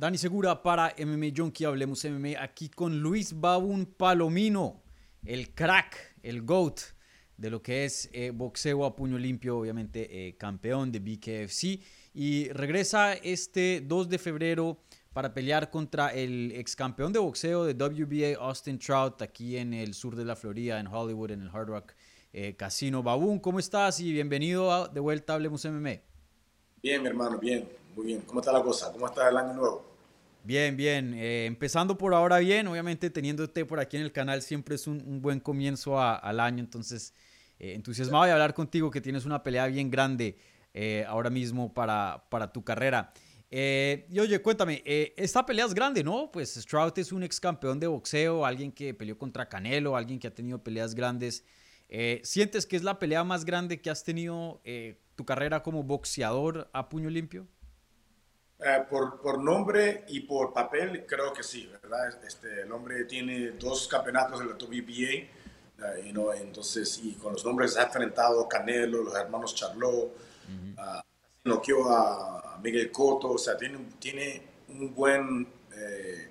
Dani Segura para MMA Junkie, hablemos MMA aquí con Luis Babun Palomino, el crack, el GOAT de lo que es eh, boxeo a puño limpio, obviamente eh, campeón de BKFC. Y regresa este 2 de febrero para pelear contra el ex campeón de boxeo de WBA, Austin Trout, aquí en el sur de la Florida, en Hollywood, en el Hard Rock eh, Casino. Babun, ¿cómo estás? Y bienvenido de vuelta a Hablemos MMA. Bien, mi hermano, bien, muy bien. ¿Cómo está la cosa? ¿Cómo está el año nuevo? Bien, bien. Eh, empezando por ahora bien, obviamente teniéndote por aquí en el canal siempre es un, buen comienzo al año, entonces eh, entusiasmado de hablar contigo que tienes una pelea bien grande eh, ahora mismo para, para tu carrera. y oye, cuéntame, esta pelea es grande, ¿no? Pues Stroud es un ex campeón de boxeo, alguien que peleó contra Canelo, alguien que ha tenido peleas grandes. ¿Sientes que es la pelea más grande que has tenido tu carrera como boxeador a puño limpio? Eh, por, por, nombre y por papel, creo que sí, ¿verdad? Este, el hombre tiene dos campeonatos de la WBA, eh, ¿no? entonces, y con los nombres ha enfrentado Canelo, los hermanos Charlot, uh, a Miguel Cotto, o sea, tiene, tiene un buen, eh,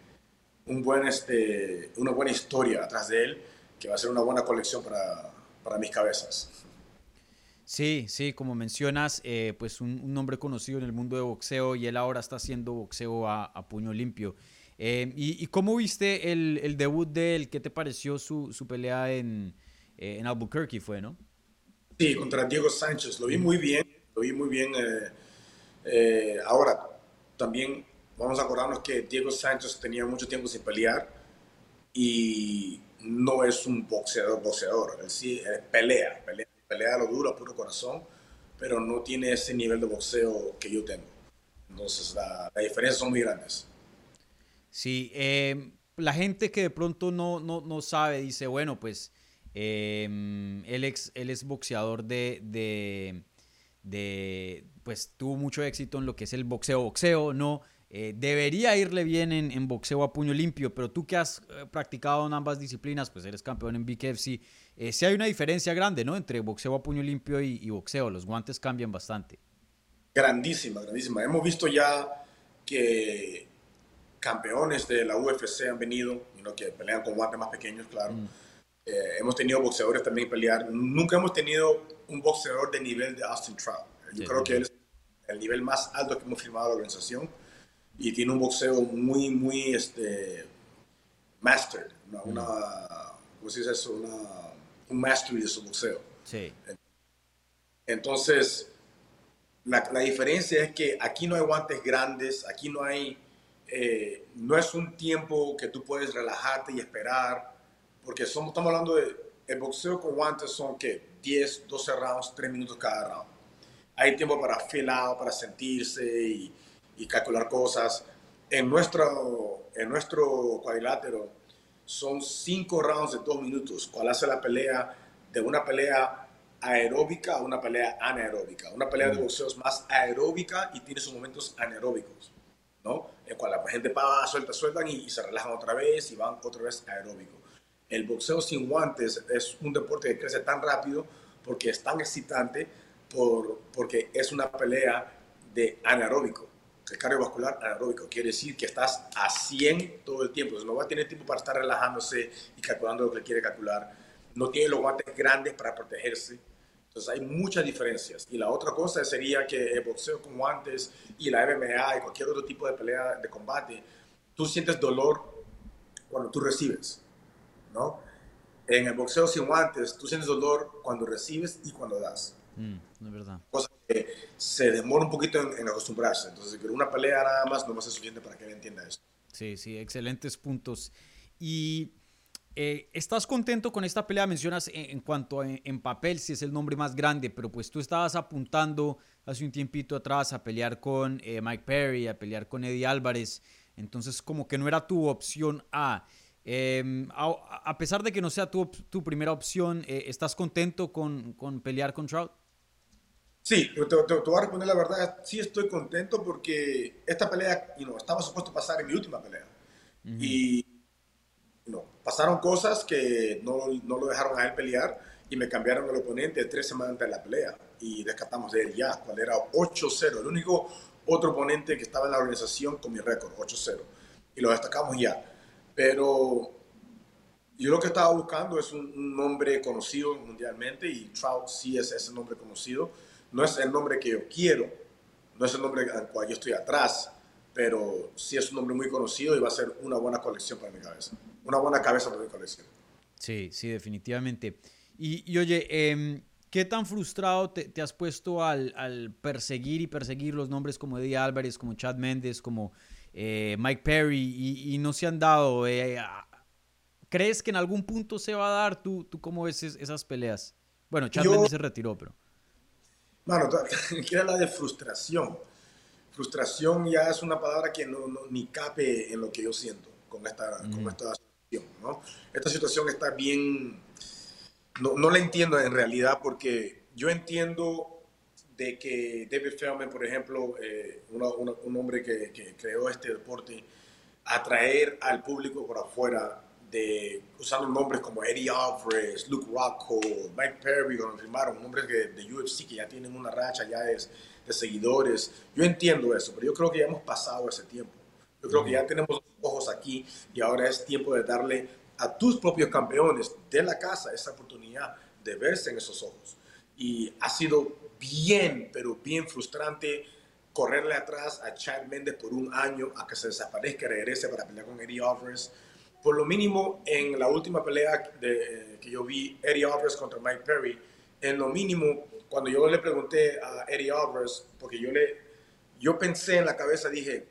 un buen, este, una buena historia atrás de él, que va a ser una buena colección para, para mis cabezas. Sí, sí, como mencionas, eh, pues un, nombre conocido en el mundo de boxeo y él ahora está haciendo boxeo a, puño limpio. Eh, y, cómo viste el, debut de él? ¿Qué te pareció su, pelea en, eh, en, Albuquerque fue, no? Sí, contra Diego Sánchez. Lo vi muy bien, lo vi muy bien. ahora, también vamos a acordarnos que Diego Sánchez tenía mucho tiempo sin pelear y no es un boxeador, boxeador. Él sí pelea, pelea pelea lo duro, a puro corazón, pero no tiene ese nivel de boxeo que yo tengo. Entonces, la, la diferencia son muy grandes. Sí, eh, la gente que de pronto no, no, no sabe, dice, bueno, pues eh, él, él, es boxeador de, de, de, pues tuvo mucho éxito en lo que es el boxeo, boxeo, ¿no? Eh, debería irle bien en, boxeo a puño limpio, pero tú que has eh, practicado en ambas disciplinas, pues eres campeón en BKFC, eh, sí hay una diferencia grande, ¿no? Entre boxeo a puño limpio y, boxeo, los guantes cambian bastante. Grandísima, grandísima. Hemos visto ya que campeones de la UFC han venido, que pelean con guantes más pequeños, claro. Mm. hemos tenido boxeadores también pelear. Nunca hemos tenido un boxeador de nivel de Austin Trout. Yo creo que él es el nivel más alto que hemos firmado la organización y tiene un boxeo muy, muy este, mastered, una, una ¿cómo se dice eso? Una, un mastery de su boxeo. Sí. Entonces, la, la, diferencia es que aquí no hay guantes grandes, aquí no hay, eh, no es un tiempo que tú puedes relajarte y esperar, porque somos, estamos hablando de, el boxeo con guantes son que 10, 12 rounds, 3 minutos cada round. Hay tiempo para filar, para sentirse y y calcular cosas. En nuestro, en nuestro cuadrilátero son cinco rounds de dos minutos, cual hace la pelea de una pelea aeróbica a una pelea anaeróbica. Una pelea de mm. boxeo es más aeróbica y tiene sus momentos anaeróbicos, ¿no? En cual la gente va, suelta, sueltan y, se relajan otra vez y van otra vez aeróbico. El boxeo sin guantes es un deporte que crece tan rápido porque es tan excitante por, porque es una pelea de anaeróbico el cardiovascular anaeróbico quiere decir que estás a 100 todo el tiempo. Entonces no va a tener tiempo para estar relajándose y calculando lo que quiere calcular. No tiene los guantes grandes para protegerse. Entonces hay muchas diferencias. Y la otra cosa sería que el boxeo con guantes y la MMA y cualquier otro tipo de pelea de combate, tú sientes dolor cuando tú recibes, ¿no? En el boxeo sin guantes, tú sientes dolor cuando recibes y cuando das. Mm, es verdad. Cosa que se demora un poquito en, acostumbrarse. Entonces, una pelea nada más no a ser suficiente para que él entienda eso. Sí, sí, excelentes puntos. Y eh, ¿estás contento con esta pelea? Mencionas en, cuanto a, en papel si es el nombre más grande, pero pues tú estabas apuntando hace un tiempito atrás a pelear con eh, Mike Perry, a pelear con Eddie Álvarez. Entonces, como que no era tu opción A. Em, a, pesar de que no sea tu, tu primera opción, eh, ¿estás contento con, con pelear con Trout? Sí, te, te, voy a responder la verdad. Sí estoy contento porque esta pelea you know, estaba supuesto pasar en mi última pelea. Y no, pasaron cosas que no, no, lo dejaron a él pelear y me cambiaron el oponente tres semanas antes de la pelea y descartamos de él ya, cual era 8-0. El único otro oponente que estaba en la organización con mi récord, 8-0. Y lo destacamos ya. Pero yo lo que estaba buscando es un, nombre conocido mundialmente y Trout sí es ese nombre conocido. No es el nombre que yo quiero, no es el nombre al cual yo estoy atrás, pero sí es un nombre muy conocido y va a ser una buena colección para mi cabeza. Una buena cabeza para mi colección. Sí, sí, definitivamente. Y, oye, eh, ¿qué tan frustrado te, has puesto al, perseguir y perseguir los nombres como Eddie Álvarez, como Chad Méndez, como eh, Mike Perry y, no se han dado? Eh, ¿Crees que en algún punto se va a dar? ¿Tú, tú cómo ves esas peleas? Bueno, Chad Méndez se retiró, pero... Bueno, quiero hablar de frustración. Frustración ya es una palabra que no, ni cabe en lo que yo siento con esta, con esta situación. ¿no? Esta situación está bien... No, no la entiendo en realidad porque yo entiendo de que David Feldman, por ejemplo, eh, un hombre que, que, creó este deporte, atraer al público por afuera de usando nombres como Eddie Alvarez, Luke Rockhold, Mike Perry, cuando firmaron nombres de UFC que ya tienen una racha ya de, de, seguidores. Yo entiendo eso, pero yo creo que ya hemos pasado ese tiempo. Yo creo que ya tenemos ojos aquí y ahora es tiempo de darle a tus propios campeones de la casa esa oportunidad de verse en esos ojos. Y ha sido bien, pero bien frustrante correrle atrás a Chad Mendes por un año a que se desaparezca y regrese para pelear con Eddie Alvarez por lo mínimo en la última pelea de, que yo vi, Eddie Alvarez contra Mike Perry, en lo mínimo, cuando yo le pregunté a Eddie Alvarez, porque yo le, yo pensé en la cabeza, dije,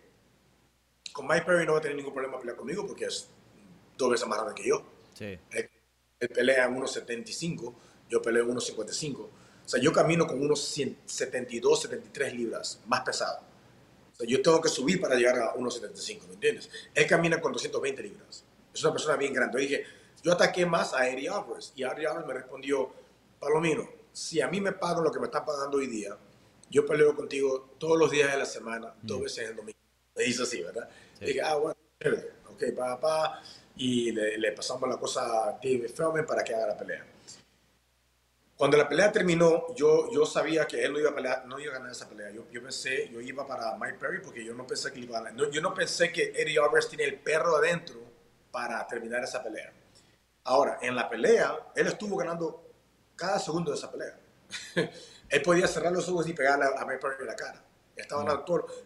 con Mike Perry no va a tener ningún problema pelear conmigo porque es dos veces más grande que yo. Sí. Él, pelea en 1.75, yo peleo en 1.55. O sea, yo camino con unos 72, 73 libras, más pesado. O sea, yo tengo que subir para llegar a 1.75, ¿me entiendes? Él camina con 220 libras es una persona bien grande. Yo dije, yo ataqué más a Eddie Alvarez y Eddie Alvarez me respondió, Palomino, si a mí me pagan lo que me están pagando hoy día, yo peleo contigo todos los días de la semana, dos mm. veces en el domingo. Me dice así, ¿verdad? Dije, ah, bueno, ok, papá. Y le, pasamos la cosa a David Feldman para que haga la pelea. Cuando la pelea terminó, yo, yo sabía que él no iba a, pelear, no iba a ganar esa pelea. Yo, yo pensé, yo iba para Mike Perry porque yo no pensé que iba a ganar. yo no pensé que Eddie Alvarez tiene el perro adentro para terminar esa pelea. Ahora, en la pelea, él estuvo ganando cada segundo de esa pelea. él podía cerrar los ojos y pegarle a, Perry en la cara. Estaba en el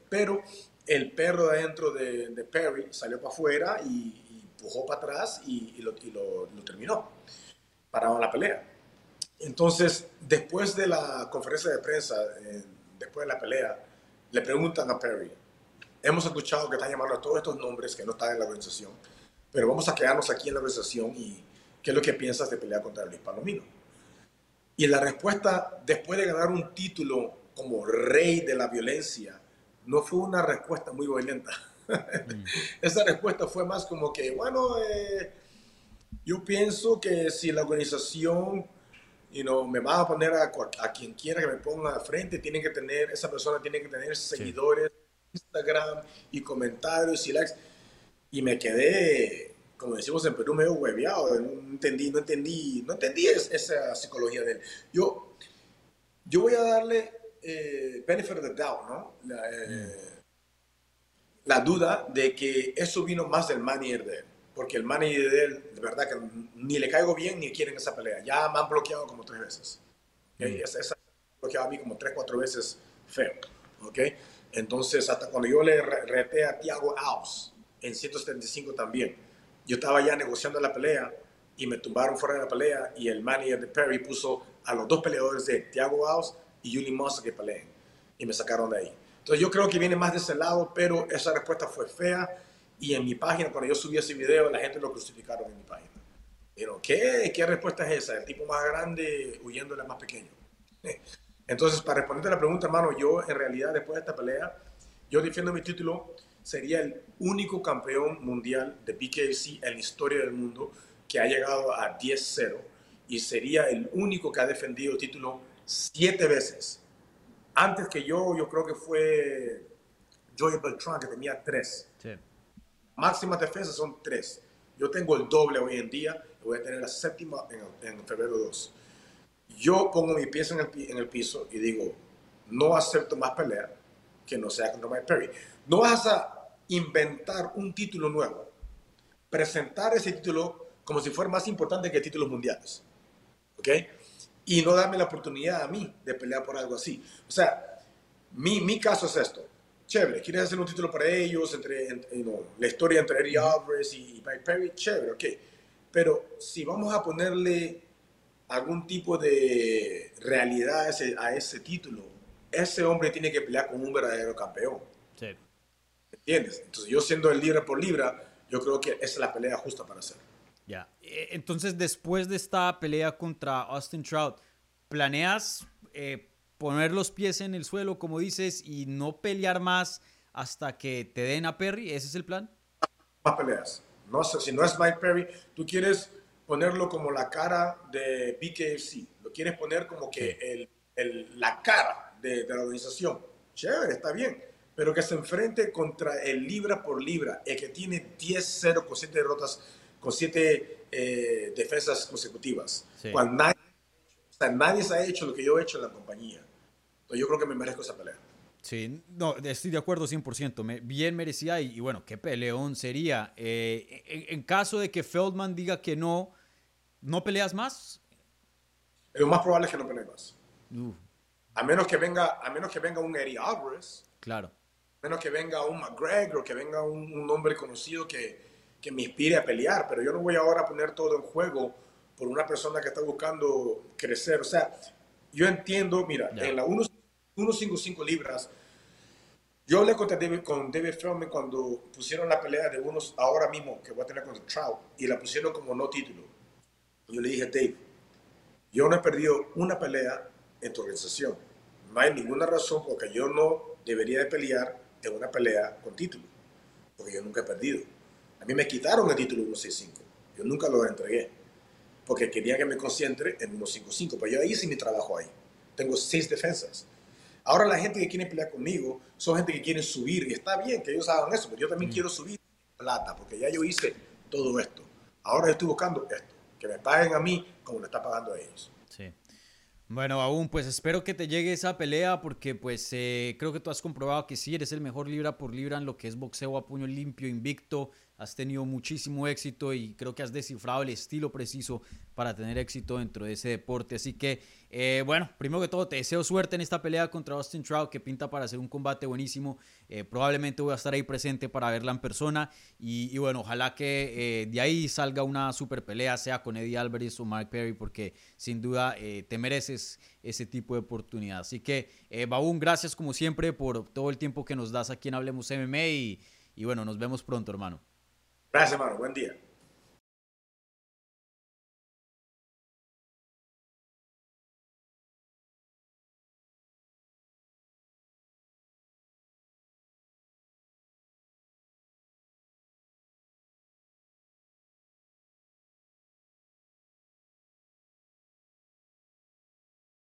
pero el perro de, de Perry salió para afuera y, empujó para atrás y, lo, lo, terminó. Pararon la pelea. Entonces, después de la conferencia de prensa, eh, después de la pelea, le preguntan a Perry, hemos escuchado que están llamando a todos estos nombres que no están en la organización pero vamos a quedarnos aquí en la organización y qué es lo que piensas de pelear contra Luis Palomino. Y la respuesta, después de ganar un título como rey de la violencia, no fue una respuesta muy violenta. Mm. Esa respuesta fue más como que, bueno, eh, yo pienso que si la organización you know, me va a poner a, a, quien quiera que me ponga de frente, tiene que tener, esa persona tiene que tener seguidores, Instagram y comentarios y likes y me quedé, como decimos en Perú, medio hueveado, no entendí, no entendí, no entendí esa psicología de él. Yo, yo voy a darle eh, benefit of the doubt, ¿no? La, eh, la, duda de que eso vino más del manager de él, porque el manager de él, de verdad que ni le caigo bien ni quieren esa pelea. Ya me han bloqueado como tres veces. ¿okay? Mm. Esa, esa bloqueado a mí como tres, cuatro veces feo. ¿ok? Entonces, hasta cuando yo le reté a Thiago Alves, en 175 también. Yo estaba ya negociando la pelea y me tumbaron fuera de la pelea y el manager de Perry puso a los dos peleadores de Thiago House y Julie Moss que peleen y me sacaron de ahí. Entonces yo creo que viene más de ese lado, pero esa respuesta fue fea y en mi página, cuando yo subí ese video, la gente lo crucificaron en mi página. Pero, ¿qué, ¿qué respuesta es esa? El tipo más grande huyendo al más pequeño. Entonces, para responderte a la pregunta, hermano, yo en realidad después de esta pelea, yo defiendo mi título sería el único campeón mundial de BKC en la historia del mundo que ha llegado a 10-0 y sería el único que ha defendido el título siete veces. Antes que yo, yo creo que fue Joey Beltran, que tenía tres. Máximas defensas son tres. Yo tengo el doble hoy en día y voy a tener la séptima en, febrero 2. Yo pongo mi pieza en el, en el piso y digo, no acepto más pelea que no sea contra Mike Perry. No vas a inventar un título nuevo, presentar ese título como si fuera más importante que títulos mundiales. ¿Ok? Y no darme la oportunidad a mí de pelear por algo así. O sea, mi, mi caso es esto. Chévere, ¿quieres hacer un título para ellos? Entre, la historia entre Eddie Alvarez y Mike Perry, chévere, ok. Pero si vamos a ponerle algún tipo de realidad a ese, a ese título, ese hombre tiene que pelear con un verdadero campeón. Sí. ¿Entiendes? Entonces yo siendo el libra por libra, yo creo que esa es la pelea justa para hacer. Ya. Eh, entonces, después de esta pelea contra Austin Trout, ¿planeas eh, poner los pies en el suelo, como dices, y no pelear más hasta que te den a Perry? ¿Ese es el plan? Más peleas. No sé, si no es Mike Perry, tú quieres ponerlo como la cara de BKFC. Lo quieres poner como que el, el, la cara de, de la organización. Chévere, está bien pero que se enfrente contra el libra por libra, el que tiene 10-0 con 7 derrotas, con 7 eh, defensas consecutivas. Cuando nadie, o sea, nadie se ha hecho lo que yo he hecho en la compañía. Entonces yo creo que me merezco esa pelea. Sí, no, estoy de acuerdo 100%. bien merecía y, bueno, qué peleón sería. Eh, en, caso de que Feldman diga que no, ¿no peleas más? Lo más probable es que no pelees más. A menos que venga, a menos que venga un Eddie Alvarez. Claro menos que venga un McGregor, que venga un, un hombre conocido que, que, me inspire a pelear, pero yo no voy ahora a poner todo en juego por una persona que está buscando crecer. O sea, yo entiendo, mira, en la 155 libras, yo hablé con David, con David Feldman cuando pusieron la pelea de unos ahora mismo que voy a tener contra Trout y la pusieron como no título. Yo le dije, Dave, yo no he perdido una pelea en tu organización. No hay ninguna razón porque yo no debería de pelear en una pelea con título, porque yo nunca he perdido. A mí me quitaron el título 165, yo nunca lo entregué, porque quería que me concentre en 155, pero yo hice mi trabajo ahí. Tengo seis defensas. Ahora la gente que quiere pelear conmigo son gente que quiere subir, y está bien que ellos hagan eso, pero yo también mm. quiero subir plata, porque ya yo hice todo esto. Ahora estoy buscando esto, que me paguen a mí como le está pagando a ellos. Bueno, aún, pues espero que te llegue esa pelea porque pues eh, creo que tú has comprobado que sí eres el mejor libra por libra en lo que es boxeo a puño limpio, invicto, has tenido muchísimo éxito y creo que has descifrado el estilo preciso para tener éxito dentro de ese deporte. Así que, eh, bueno, primero que todo, te deseo suerte en esta pelea contra Austin Trout, que pinta para hacer un combate buenísimo. Eh, probablemente voy a estar ahí presente para verla en persona. Y, bueno, ojalá que eh, de ahí salga una super pelea, sea con Eddie Alvarez o Mark Perry, porque sin duda te mereces ese tipo de oportunidad. Así que, Babún, gracias como siempre por todo el tiempo que nos das aquí en Hablemos MMA y, y bueno, nos vemos pronto, hermano. Gracias, hermano. Buen día.